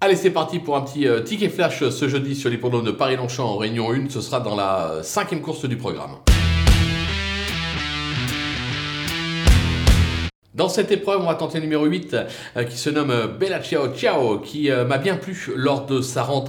Allez, c'est parti pour un petit euh, ticket flash ce jeudi sur les l'hippodrome de Paris-Longchamp en Réunion 1. Ce sera dans la cinquième course du programme. Dans cette épreuve, on va tenter le numéro 8 euh, qui se nomme Bella Ciao Ciao, qui euh, m'a bien plu lors de sa rentrée